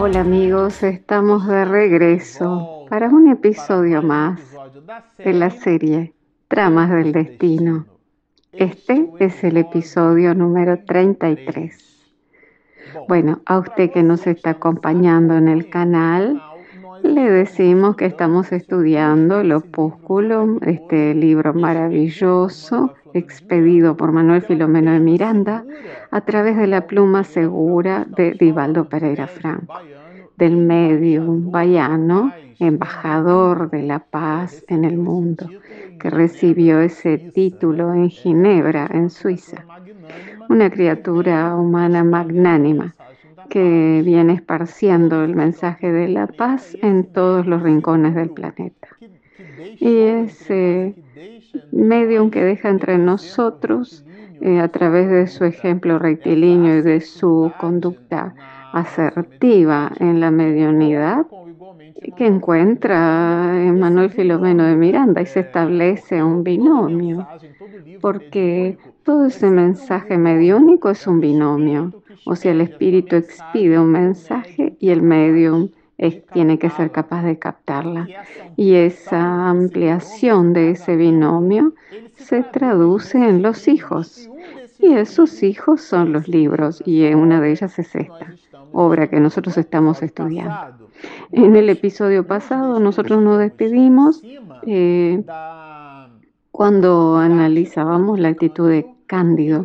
Hola amigos, estamos de regreso para un episodio más de la serie Tramas del Destino. Este es el episodio número 33. Bueno, a usted que nos está acompañando en el canal, le decimos que estamos estudiando el opúsculo, este libro maravilloso expedido por Manuel Filomeno de Miranda a través de la pluma segura de Divaldo Pereira Franco, del medium baiano, embajador de la paz en el mundo, que recibió ese título en Ginebra, en Suiza. Una criatura humana magnánima que viene esparciendo el mensaje de la paz en todos los rincones del planeta. Y ese medium que deja entre nosotros, eh, a través de su ejemplo rectilíneo y de su conducta asertiva en la mediunidad, que encuentra en Manuel Filomeno de Miranda y se establece un binomio, porque todo ese mensaje mediúnico es un binomio, o sea, el espíritu expide un mensaje y el medium tiene que ser capaz de captarla. Y esa ampliación de ese binomio se traduce en los hijos. Y esos hijos son los libros, y una de ellas es esta obra que nosotros estamos estudiando. En el episodio pasado nosotros nos despedimos eh, cuando analizábamos la actitud de Cándido,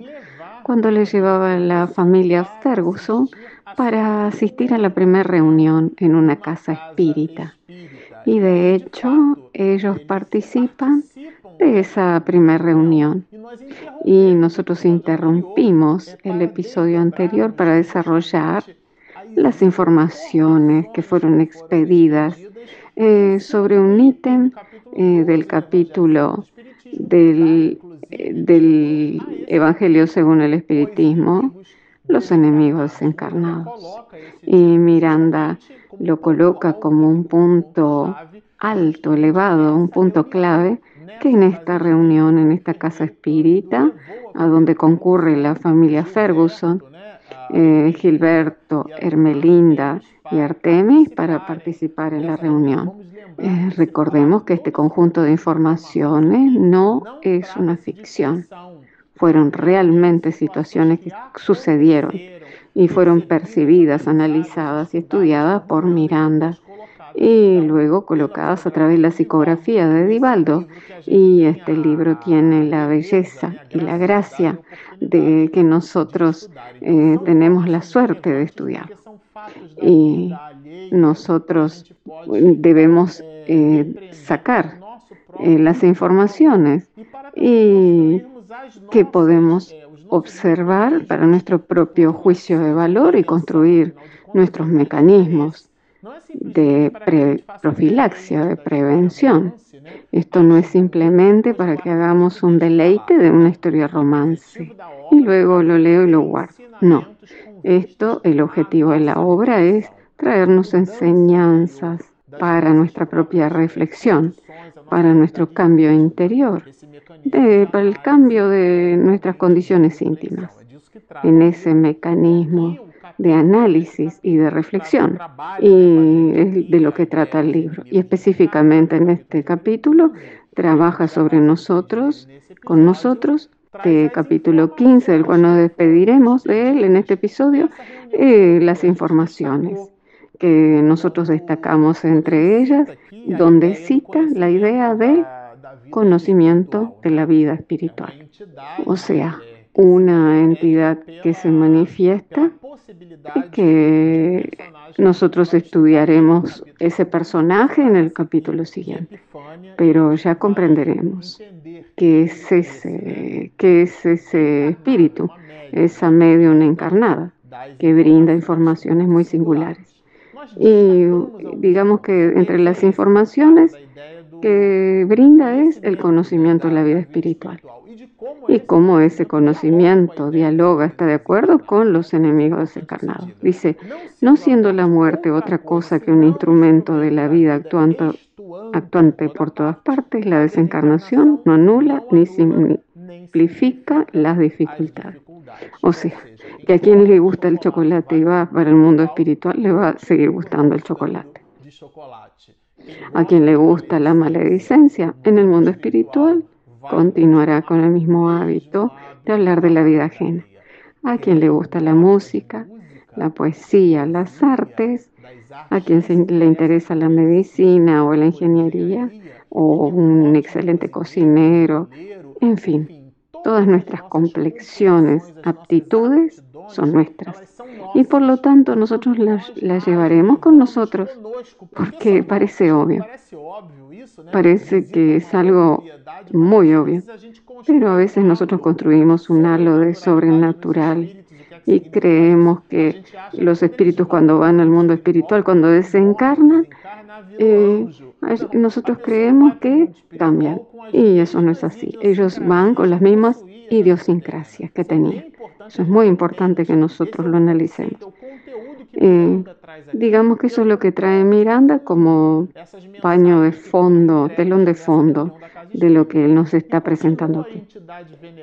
cuando le llevaba a la familia Ferguson para asistir a la primera reunión en una casa espírita. Y de hecho, ellos participan de esa primera reunión. Y nosotros interrumpimos el episodio anterior para desarrollar las informaciones que fueron expedidas eh, sobre un ítem eh, del capítulo del, eh, del Evangelio según el Espiritismo los enemigos encarnados. Y Miranda lo coloca como un punto alto, elevado, un punto clave que en esta reunión, en esta casa espírita, a donde concurre la familia Ferguson, eh, Gilberto, Hermelinda y Artemis para participar en la reunión. Eh, recordemos que este conjunto de informaciones no es una ficción, fueron realmente situaciones que sucedieron y fueron percibidas, analizadas y estudiadas por Miranda y luego colocadas a través de la psicografía de Divaldo. Y este libro tiene la belleza y la gracia de que nosotros eh, tenemos la suerte de estudiar. Y nosotros debemos eh, sacar eh, las informaciones y que podemos observar para nuestro propio juicio de valor y construir nuestros mecanismos de profilaxia, de prevención. Esto no es simplemente para que hagamos un deleite de una historia romance y luego lo leo y lo guardo. No, esto, el objetivo de la obra es traernos enseñanzas para nuestra propia reflexión, para nuestro cambio interior para el cambio de nuestras condiciones íntimas, en ese mecanismo de análisis y de reflexión. Y de lo que trata el libro. Y específicamente en este capítulo trabaja sobre nosotros, con nosotros, de capítulo 15, del cual nos despediremos de él en este episodio, eh, las informaciones que nosotros destacamos entre ellas, donde cita la idea de conocimiento de la vida espiritual. O sea, una entidad que se manifiesta y que nosotros estudiaremos ese personaje en el capítulo siguiente. Pero ya comprenderemos que es ese, que es ese espíritu, esa medium encarnada que brinda informaciones muy singulares. Y digamos que entre las informaciones que brinda es el conocimiento de la vida espiritual y cómo ese conocimiento dialoga, está de acuerdo con los enemigos desencarnados. Dice, no siendo la muerte otra cosa que un instrumento de la vida actuante, actuante por todas partes, la desencarnación no anula ni simplifica las dificultades. O sea, que a quien le gusta el chocolate y va para el mundo espiritual, le va a seguir gustando el chocolate. A quien le gusta la maledicencia en el mundo espiritual, continuará con el mismo hábito de hablar de la vida ajena. A quien le gusta la música, la poesía, las artes, a quien le interesa la medicina o la ingeniería, o un excelente cocinero, en fin, todas nuestras complexiones, aptitudes son nuestras. Y por lo tanto nosotros las, llevaremos con nosotros, porque parece obvio. Parece que es algo muy obvio. Pero a veces nosotros construimos un halo de sobrenatural y creemos que los espíritus cuando van al mundo espiritual, cuando desencarnan, eh, nosotros creemos que cambian y eso no es así. Ellos van con las mismas idiosincrasias que tenían. Eso es muy importante que nosotros lo analicemos. Eh, digamos que eso es lo que trae Miranda como paño de fondo, telón de fondo de lo que él nos está presentando aquí.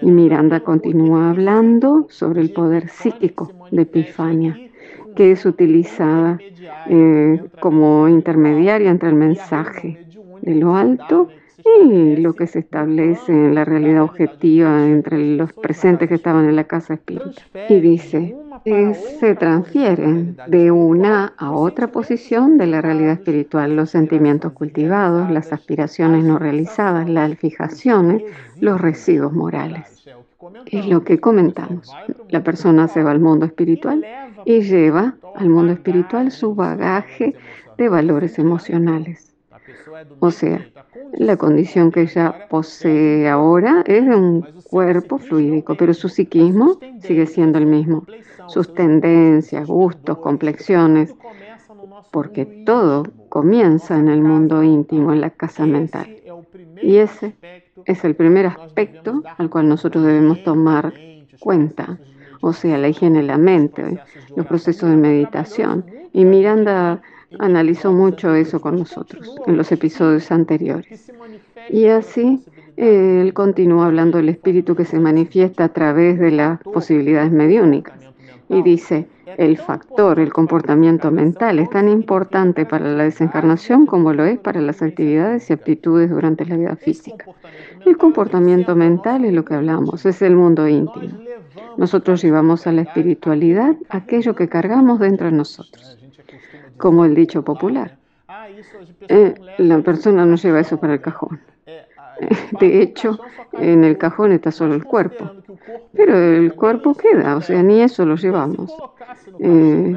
Y Miranda continúa hablando sobre el poder psíquico de Epifania, que es utilizada eh, como intermediaria entre el mensaje de lo alto y lo que se establece en la realidad objetiva entre los presentes que estaban en la casa espírita. Y dice, se transfieren de una a otra posición de la realidad espiritual los sentimientos cultivados, las aspiraciones no realizadas, las fijaciones, los residuos morales. Es lo que comentamos. La persona se va al mundo espiritual y lleva al mundo espiritual su bagaje de valores emocionales. O sea, la condición que ella posee ahora es de un cuerpo fluídico, pero su psiquismo sigue siendo el mismo. Sus tendencias, gustos, complexiones, porque todo comienza en el mundo íntimo, en la casa mental. Y ese es el primer aspecto al cual nosotros debemos tomar cuenta, o sea, la higiene de la mente, los procesos de meditación. Y Miranda analizó mucho eso con nosotros en los episodios anteriores. Y así él continúa hablando del espíritu que se manifiesta a través de las posibilidades mediúnicas. Y dice, el factor, el comportamiento mental es tan importante para la desencarnación como lo es para las actividades y aptitudes durante la vida física. El comportamiento mental es lo que hablamos, es el mundo íntimo. Nosotros llevamos a la espiritualidad aquello que cargamos dentro de nosotros como el dicho popular. Eh, la persona no lleva eso para el cajón. De hecho, en el cajón está solo el cuerpo, pero el cuerpo queda, o sea, ni eso lo llevamos. Eh,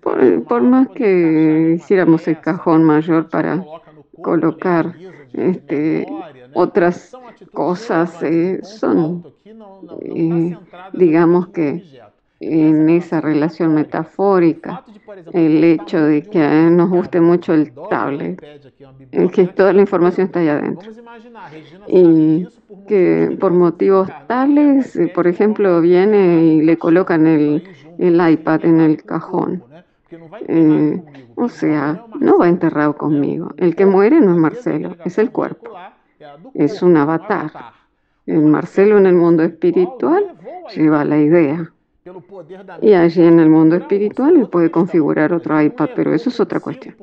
por, más que hiciéramos el cajón mayor para colocar este, otras cosas, eh, son, digamos que en esa relación metafórica, el hecho de que nos guste mucho el tablet, que toda la información está allá adentro. Y que por motivos tales, por ejemplo, viene y le colocan el, el iPad en el cajón. Eh, o sea, no va enterrado conmigo. El que muere no es Marcelo, es el cuerpo. Es un avatar. El Marcelo en el mundo espiritual lleva la idea y allí en el mundo espiritual él puede configurar otro iPad, pero eso es otra cuestión.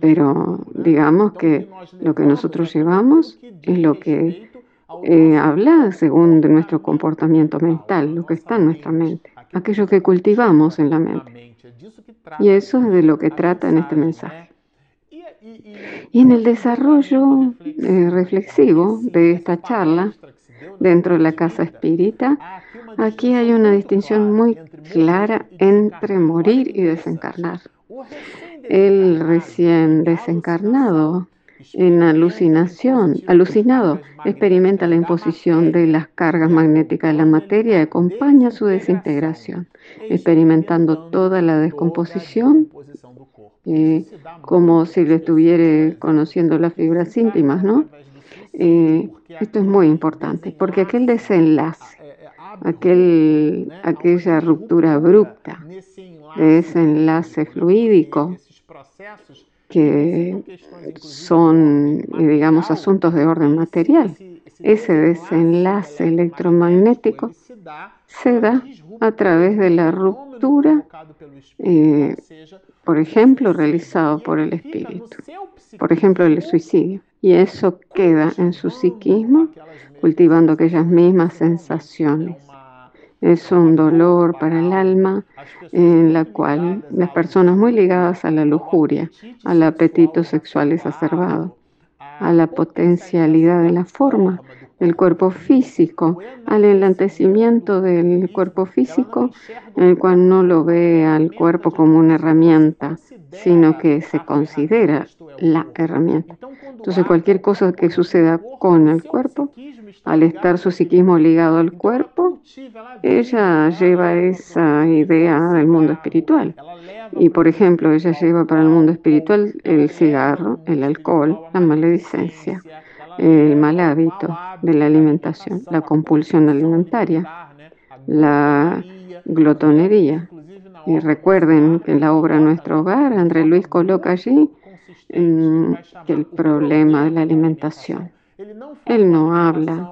Pero digamos que lo que nosotros llevamos es lo que eh, habla según de nuestro comportamiento mental, lo que está en nuestra mente, aquello que cultivamos en la mente. Y eso es de lo que trata en este mensaje. Y en el desarrollo eh, reflexivo de esta charla, dentro de la casa espírita, aquí hay una distinción muy clara entre morir y desencarnar. El recién desencarnado en alucinación, alucinado, experimenta la imposición de las cargas magnéticas de la materia y acompaña su desintegración, experimentando toda la descomposición eh, como si le estuviera conociendo las fibras íntimas, ¿no? Eh, esto es muy importante, porque aquel desenlace, aquel, aquella ruptura abrupta de ese enlace fluídico, que son, digamos, asuntos de orden material, ese desenlace electromagnético se da a través de la ruptura, eh, por ejemplo, realizado por el espíritu, por ejemplo, el suicidio. Y eso queda en su psiquismo, cultivando aquellas mismas sensaciones. Es un dolor para el alma en la cual las personas muy ligadas a la lujuria, al apetito sexual exacerbado, a la potencialidad de la forma, del cuerpo físico, al enlantecimiento del cuerpo físico, el cual no lo ve al cuerpo como una herramienta, sino que se considera la herramienta. Entonces cualquier cosa que suceda con el cuerpo, al estar su psiquismo ligado al cuerpo, ella lleva esa idea del mundo espiritual. Y por ejemplo, ella lleva para el mundo espiritual el cigarro, el alcohol, la maledicencia el mal hábito de la alimentación, la compulsión alimentaria, la glotonería. Y recuerden que en la obra Nuestro Hogar, André Luis coloca allí mm, el problema de la alimentación. Él no habla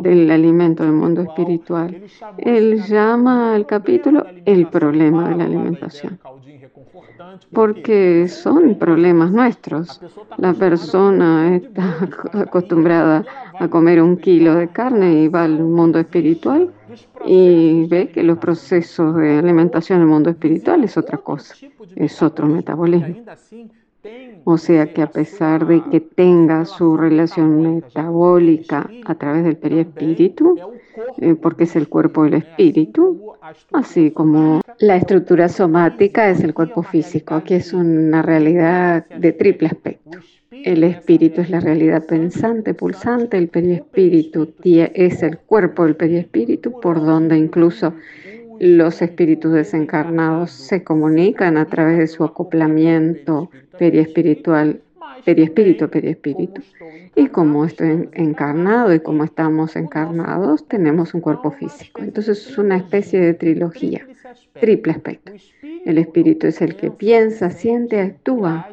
del alimento del mundo espiritual. Él llama al capítulo el problema de la alimentación porque son problemas nuestros. La persona está acostumbrada a comer un kilo de carne y va al mundo espiritual y ve que los procesos de alimentación en el mundo espiritual es otra cosa, es otro metabolismo. O sea que a pesar de que tenga su relación metabólica a través del perispíritu, eh, porque es el cuerpo del espíritu, así como la estructura somática es el cuerpo físico, que es una realidad de triple aspecto. El espíritu es la realidad pensante, pulsante, el perispíritu es el cuerpo del perispíritu, por donde incluso los espíritus desencarnados se comunican a través de su acoplamiento periespiritual, periespíritu, periespíritu. Y como estoy encarnado y como estamos encarnados, tenemos un cuerpo físico. Entonces es una especie de trilogía, triple aspecto. El espíritu es el que piensa, siente, actúa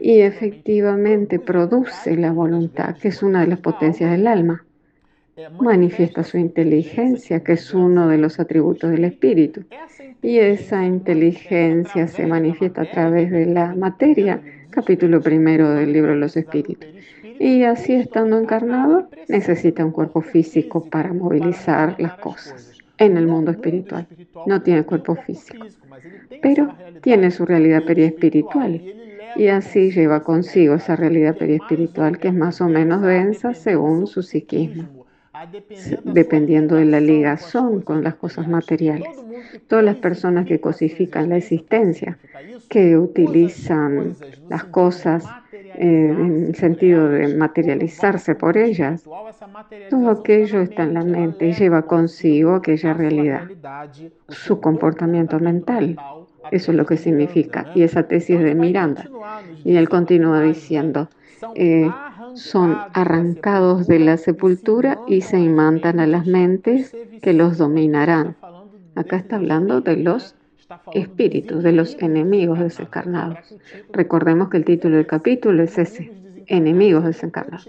y efectivamente produce la voluntad, que es una de las potencias del alma manifiesta su inteligencia, que es uno de los atributos del espíritu. Y esa inteligencia se manifiesta a través de la materia, capítulo primero del libro de los espíritus. Y así estando encarnado, necesita un cuerpo físico para movilizar las cosas en el mundo espiritual. No tiene cuerpo físico, pero tiene su realidad periespiritual. Y así lleva consigo esa realidad periespiritual que es más o menos densa según su psiquismo dependiendo de la ligazón con las cosas materiales. Todas las personas que cosifican la existencia, que utilizan las cosas eh, en el sentido de materializarse por ellas, todo aquello está en la mente y lleva consigo aquella realidad, su comportamiento mental. Eso es lo que significa. Y esa tesis de Miranda. Y él continúa diciendo, eh, son arrancados de la sepultura y se imantan a las mentes que los dominarán. Acá está hablando de los espíritus, de los enemigos desencarnados. Recordemos que el título del capítulo es ese, enemigos desencarnados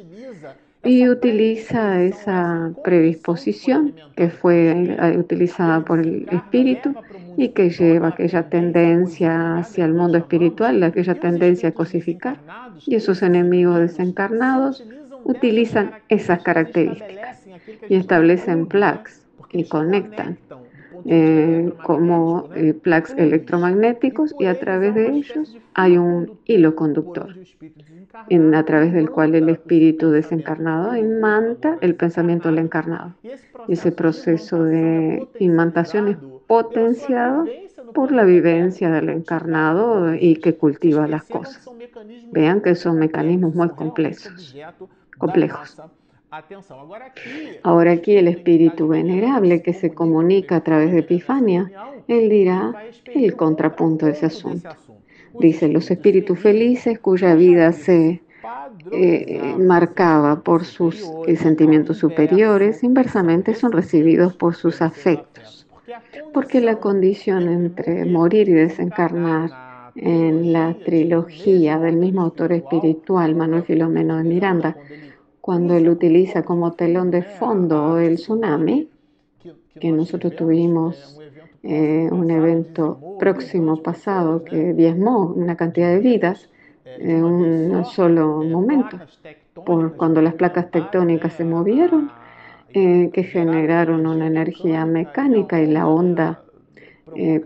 y utiliza esa predisposición que fue eh, utilizada por el espíritu y que lleva aquella tendencia hacia el mundo espiritual, aquella tendencia a cosificar. Y esos enemigos desencarnados utilizan esas características y establecen plaques y conectan eh, como eh, plaques electromagnéticos y a través de ellos hay un hilo conductor en, a través del cual el espíritu desencarnado imanta el pensamiento del encarnado. Y ese proceso de imantación es potenciado por la vivencia del encarnado y que cultiva las cosas. Vean que son mecanismos muy complejos. complejos. Ahora aquí el espíritu venerable que se comunica a través de Epifania, él dirá el contrapunto de ese asunto. Dice, los espíritus felices cuya vida se eh, marcaba por sus eh, sentimientos superiores, inversamente son recibidos por sus afectos. Porque la condición entre morir y desencarnar en la trilogía del mismo autor espiritual, Manuel Filomeno de Miranda, cuando él utiliza como telón de fondo el tsunami, que nosotros tuvimos eh, un evento próximo pasado que diezmó una cantidad de vidas en un solo momento, por cuando las placas tectónicas se movieron, eh, que generaron una energía mecánica y la onda eh,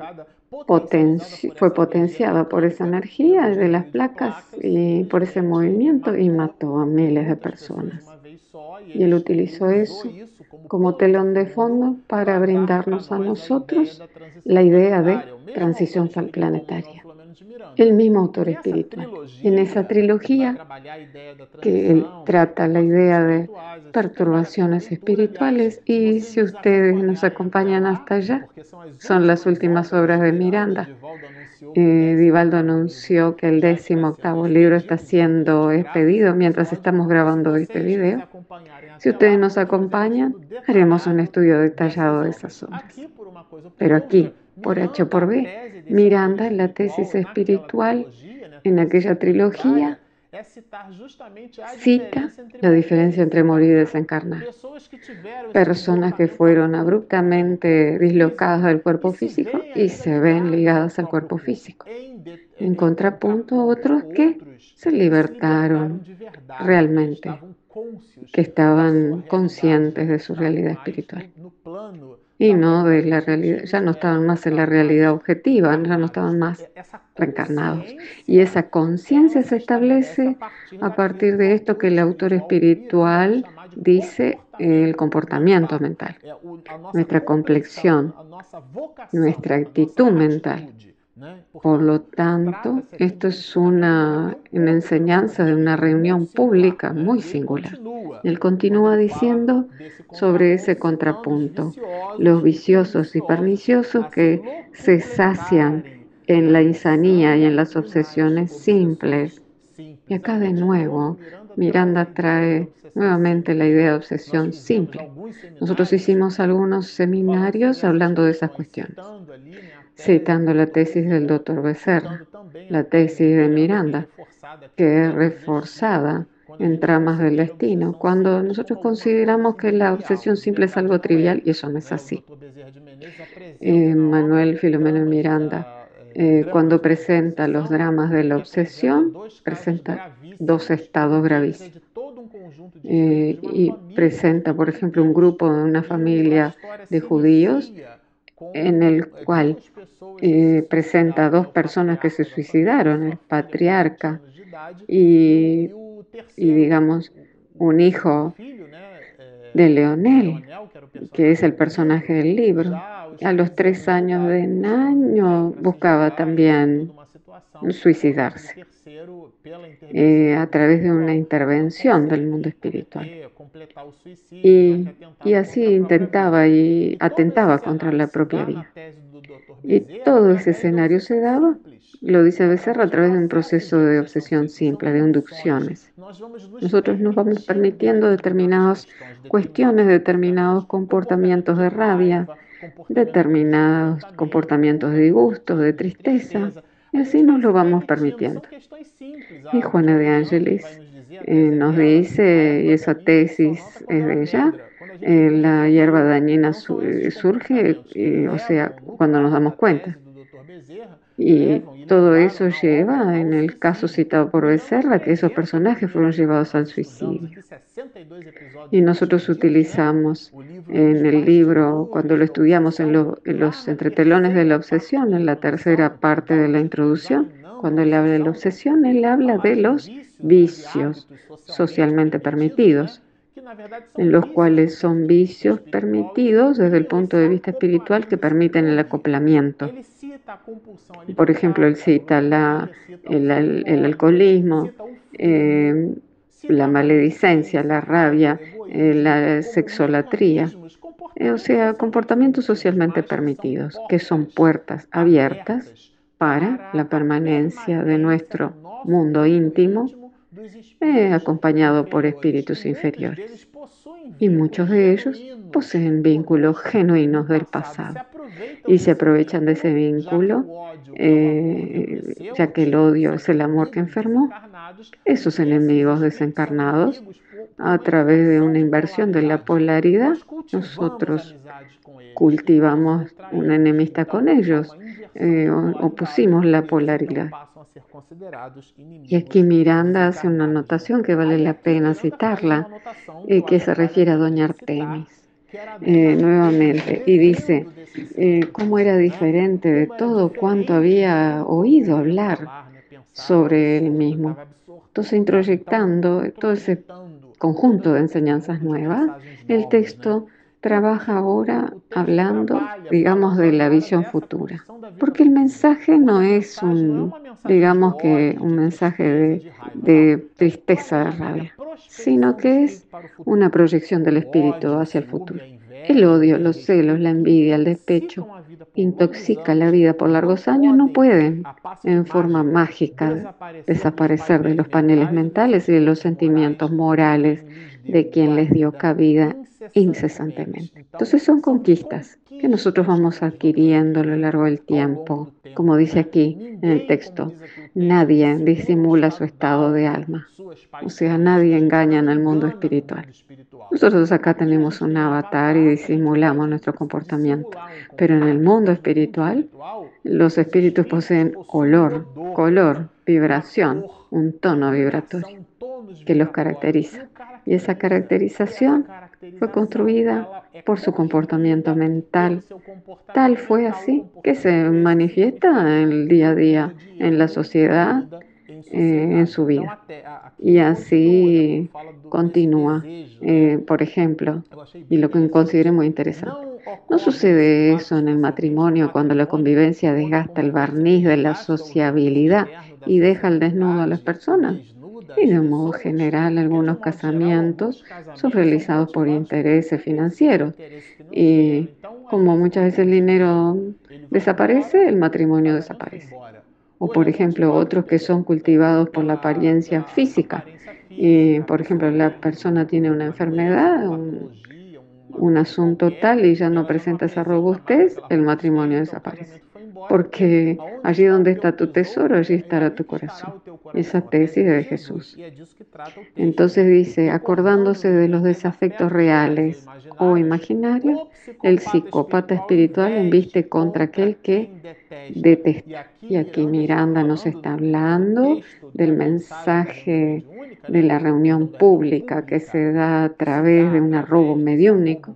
fue potenciada por esa energía de las placas y por ese movimiento y mató a miles de personas. Y él utilizó eso como telón de fondo para brindarnos a nosotros la idea de transición planetaria el mismo autor espiritual. En esa trilogía que trata la idea de perturbaciones espirituales y si ustedes nos acompañan hasta allá, son las últimas obras de Miranda. Eh, Divaldo anunció que el décimo octavo libro está siendo expedido mientras estamos grabando este video. Si ustedes nos acompañan, haremos un estudio detallado de esas obras. Pero aquí, por H por B, Miranda en la tesis espiritual, en aquella trilogía, cita la diferencia entre morir y desencarnar. Personas que fueron abruptamente dislocadas del cuerpo físico y se ven ligadas al cuerpo físico. En contrapunto otros que se libertaron realmente, que estaban conscientes de su realidad espiritual y no de la realidad, ya no estaban más en la realidad objetiva, ya no estaban más reencarnados. Y esa conciencia se establece a partir de esto que el autor espiritual dice el comportamiento mental, nuestra complexión, nuestra actitud mental. Por lo tanto, esto es una, enseñanza de una reunión pública muy singular. Él continúa diciendo sobre ese contrapunto, los viciosos y perniciosos que se sacian en la insanía y en las obsesiones simples. Y acá de nuevo, Miranda trae nuevamente la idea de obsesión simple. Nosotros hicimos algunos seminarios hablando de esas cuestiones citando la tesis del doctor Becerra, la tesis de Miranda, que es reforzada en tramas del destino, cuando nosotros consideramos que la obsesión simple es algo trivial y eso no es así. Eh, Manuel Filomeno Miranda, eh, cuando presenta los dramas de la obsesión, presenta dos estados gravísimos. Eh, y presenta, por ejemplo, un grupo de una familia de judíos en el cual eh, presenta dos personas que se suicidaron, el patriarca y, digamos, un hijo de Leonel, que es el personaje del libro. A los tres años de año buscaba también suicidarse eh, a través de una intervención del mundo espiritual. Y, y así intentaba y atentaba contra la propia vida. Y todo ese escenario se daba, lo dice Becerra, a través de un proceso de obsesión simple, de inducciones. Nosotros nos vamos permitiendo determinadas cuestiones, determinados comportamientos de rabia, determinados comportamientos de disgusto, de tristeza, y así nos lo vamos permitiendo. Y Juana de Ángeles eh, nos dice, y esa tesis es de ella, eh, la hierba dañina surge, o sea, cuando nos damos cuenta. Y todo eso lleva, en el caso citado por Becerra, que esos personajes fueron llevados al suicidio. Y nosotros utilizamos en el libro, cuando lo estudiamos en, los entretelones de la obsesión, en la tercera parte de la introducción, cuando él habla de la obsesión, él habla de los vicios socialmente permitidos los cuales son vicios permitidos desde el punto de vista espiritual que permiten el acoplamiento. Por ejemplo, él cita la, el, alcoholismo, eh, la maledicencia, la rabia, eh, la sexolatría, eh, o sea, comportamientos socialmente permitidos, que son puertas abiertas para la permanencia de nuestro mundo íntimo acompañado por espíritus inferiores. Y muchos de ellos poseen vínculos genuinos del pasado y se aprovechan de ese vínculo, eh, ya que el odio es el amor que enfermó. Esos enemigos desencarnados a través de una inversión de la polaridad, nosotros cultivamos una enemistad con ellos, eh, opusimos la polaridad. Y aquí Miranda hace una anotación que vale la pena citarla, eh, que se refiere a Doña Artemis. Eh, nuevamente, y dice, eh, cómo era diferente de todo cuanto había oído hablar sobre él mismo. Entonces, introyectando todo ese conjunto de enseñanzas nuevas, el texto trabaja ahora hablando, digamos, de la visión futura. Porque el mensaje no es un, digamos que un mensaje de, de tristeza, de rabia, sino que es una proyección del espíritu hacia el futuro. El odio, los celos, la envidia, el despecho intoxica la vida por largos años no pueden en forma mágica desaparecer de los paneles mentales y de los sentimientos morales de quien les dio cabida incesantemente. Entonces son conquistas que nosotros vamos adquiriendo a lo largo del tiempo. Como dice aquí en el texto, nadie disimula su estado de alma. O sea, nadie engaña en el mundo espiritual. Nosotros acá tenemos un avatar y disimulamos nuestro comportamiento, pero en el mundo espiritual los espíritus poseen olor, color, vibración, un tono vibratorio que los caracteriza. Y esa caracterización fue construida por su comportamiento mental. Tal fue así que se manifiesta en el día a día, en la sociedad, eh, en su vida. Y así continúa. Eh, por ejemplo, y lo que considero muy interesante. No sucede eso en el matrimonio cuando la convivencia desgasta el barniz de la sociabilidad y deja al desnudo a las personas. Y de modo general, algunos casamientos son realizados por intereses financieros. Y como muchas veces el dinero desaparece, el matrimonio desaparece. O por ejemplo, otros que son cultivados por la apariencia física. Y, por ejemplo, la persona tiene una enfermedad, un, un asunto tal y ya no presenta esa robustez, el matrimonio desaparece porque allí donde está tu tesoro, allí estará tu corazón. Esa tesis de Jesús. Entonces dice, acordándose de los desafectos reales o imaginarios, el psicópata espiritual embiste contra aquel que detesta. Y aquí Miranda nos está hablando del mensaje de la reunión pública que se da a través de un arrobo mediúnico.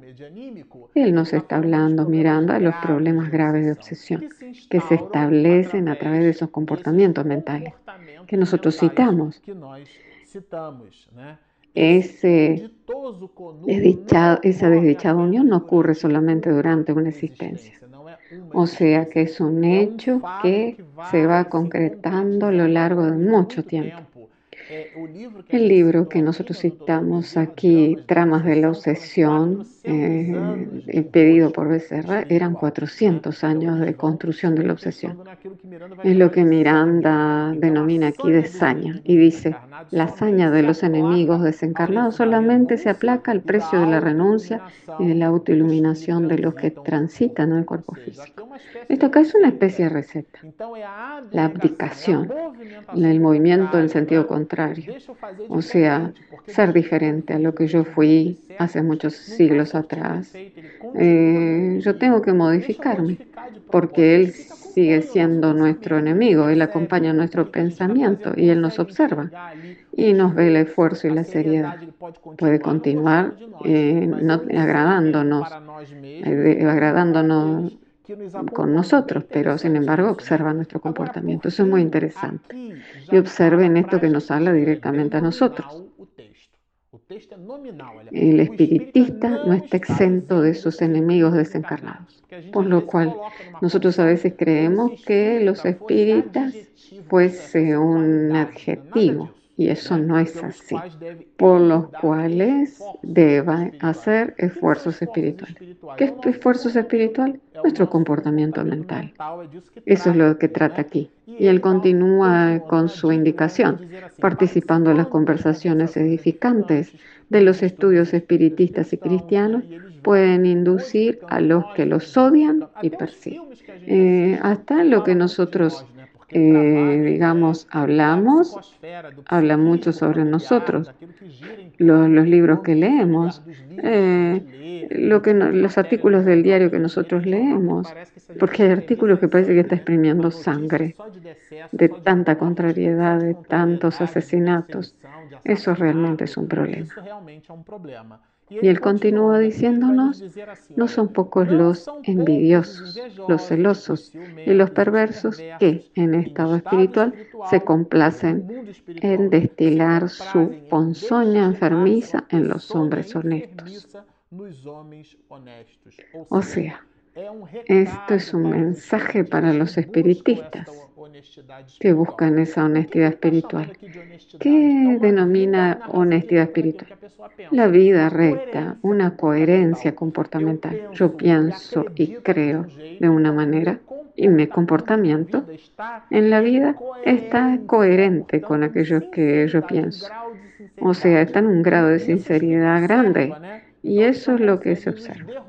Él nos está hablando, Miranda, de los problemas graves de obsesión que se establecen a través de esos comportamientos mentales que nosotros citamos. Esa desdichada unión no ocurre solamente durante una existencia. O sea que es un hecho que se va concretando a lo largo de mucho tiempo. El libro que nosotros citamos aquí, Tramas de la Obsesión, eh, pedido por Becerra, eran 400 años de construcción de la obsesión. Es lo que Miranda denomina aquí de saña y dice, la hazaña de los enemigos desencarnados solamente se aplaca al precio de la renuncia y de la autoiluminación de los que transitan el cuerpo físico. Esto acá es una especie de receta. La abdicación, el movimiento en sentido contrario. O sea, ser diferente a lo que yo fui hace muchos siglos atrás. Eh, yo tengo que modificarme porque Él sigue siendo nuestro enemigo, Él acompaña nuestro pensamiento y Él nos observa y nos ve el esfuerzo y la seriedad. Puede continuar eh, agradándonos, eh, agradándonos con nosotros, pero sin embargo observa nuestro comportamiento. Eso es muy interesante. Y observen esto que nos habla directamente a nosotros. El espiritista no está exento de sus enemigos desencarnados, por lo cual nosotros a veces creemos que los espíritas fuese un adjetivo y eso no es así, por los cuales deba hacer esfuerzos espirituales. ¿Qué es esfuerzos espirituales? Nuestro comportamiento mental. Eso es lo que trata aquí. Y él continúa con su indicación, participando en las conversaciones edificantes de los estudios espiritistas y cristianos, pueden inducir a los que los odian y persiguen. Eh, hasta lo que nosotros eh, digamos, hablamos, habla mucho sobre nosotros. Los, los libros que leemos, eh, lo que los artículos del diario que nosotros leemos, porque hay artículos que parece que está exprimiendo sangre de tanta contrariedad, de tantos asesinatos. Eso realmente es un problema. Y él continúa diciéndonos, no son pocos los envidiosos, los celosos y los perversos que en estado espiritual se complacen en destilar su ponzoña enfermiza en los hombres honestos. O sea, esto es un mensaje para los espiritistas que buscan esa honestidad espiritual. ¿Qué denomina honestidad espiritual? La vida recta, una coherencia comportamental. Yo pienso y creo de una manera y mi comportamiento en la vida está coherente con aquello que yo pienso. O sea, está en un grado de sinceridad grande. Y eso es lo que se observa.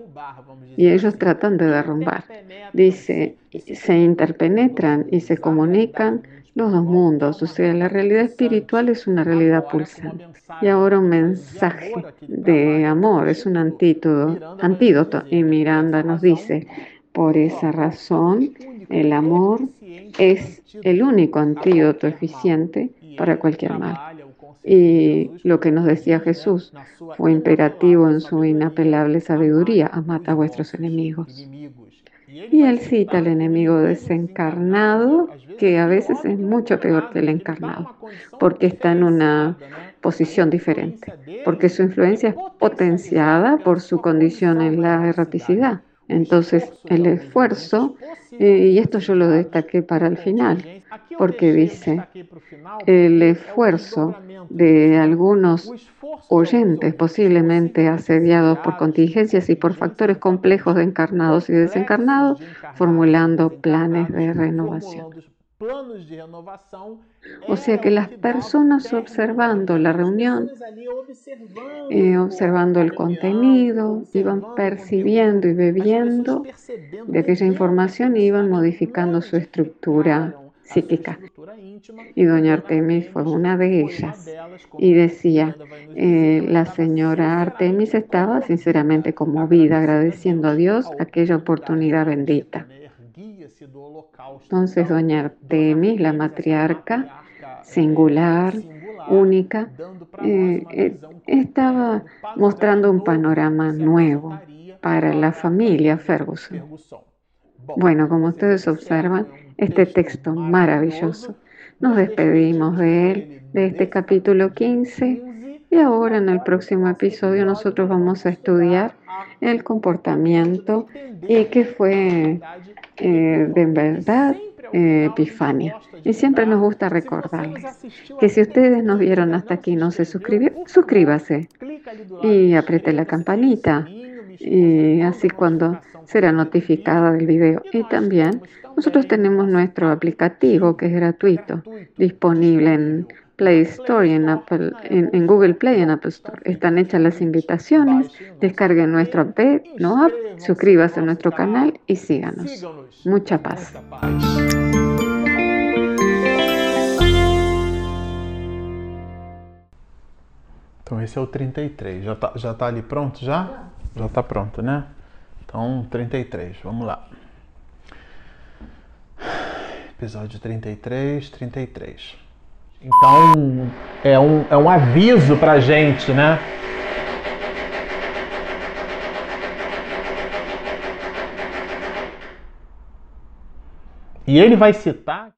Y ellos tratan de derrumbar. Dice, se interpenetran y se comunican los dos mundos. O sea, la realidad espiritual es una realidad pulsante. Y ahora un mensaje de amor, es un antídoto. antídoto. Y Miranda nos dice, por esa razón, el amor es el único antídoto eficiente para cualquier mal. Y lo que nos decía Jesús fue imperativo en su inapelable sabiduría, amad a vuestros enemigos. Y él cita al enemigo desencarnado, que a veces es mucho peor que el encarnado, porque está en una posición diferente, porque su influencia es potenciada por su condición en la erraticidad. Entonces, el esfuerzo, y esto yo lo destaqué para el final, porque dice, el esfuerzo de algunos oyentes posiblemente asediados por contingencias y por factores complejos de encarnados y desencarnados, formulando planes de renovación. O sea que las personas observando la reunión, eh, observando el contenido, iban percibiendo y bebiendo de aquella información y iban modificando su estructura psíquica. Y doña Artemis fue una de ellas. Y decía, eh, la señora Artemis estaba sinceramente conmovida, agradeciendo a Dios aquella oportunidad bendita. Entonces, doña Artemis, la matriarca singular, única, eh, eh, estaba mostrando un panorama nuevo para la familia Ferguson. Bueno, como ustedes observan, este texto maravilloso. Nos despedimos de él, de este capítulo 15, y ahora en el próximo episodio nosotros vamos a estudiar el comportamiento y qué fue eh, de verdad eh, Epifania. Y siempre nos gusta recordarles que si ustedes nos vieron hasta aquí y no se suscribieron, suscríbase y apriete la campanita y así cuando será notificada del video. Y también nosotros tenemos nuestro aplicativo que es gratuito, disponible en Play Store y en, Apple, en, Google Play y en Apple Store. Están hechas las invitaciones, descarguen nuestro app, no app, suscríbase a nuestro canal y síganos. Mucha paz. Então esse é o 33. Já tá, já tá ali pronto já? Já tá pronto, né? Então 33, vamos lá. Episódio 33, 33. Então é um, é um aviso pra gente, né? E ele vai citar.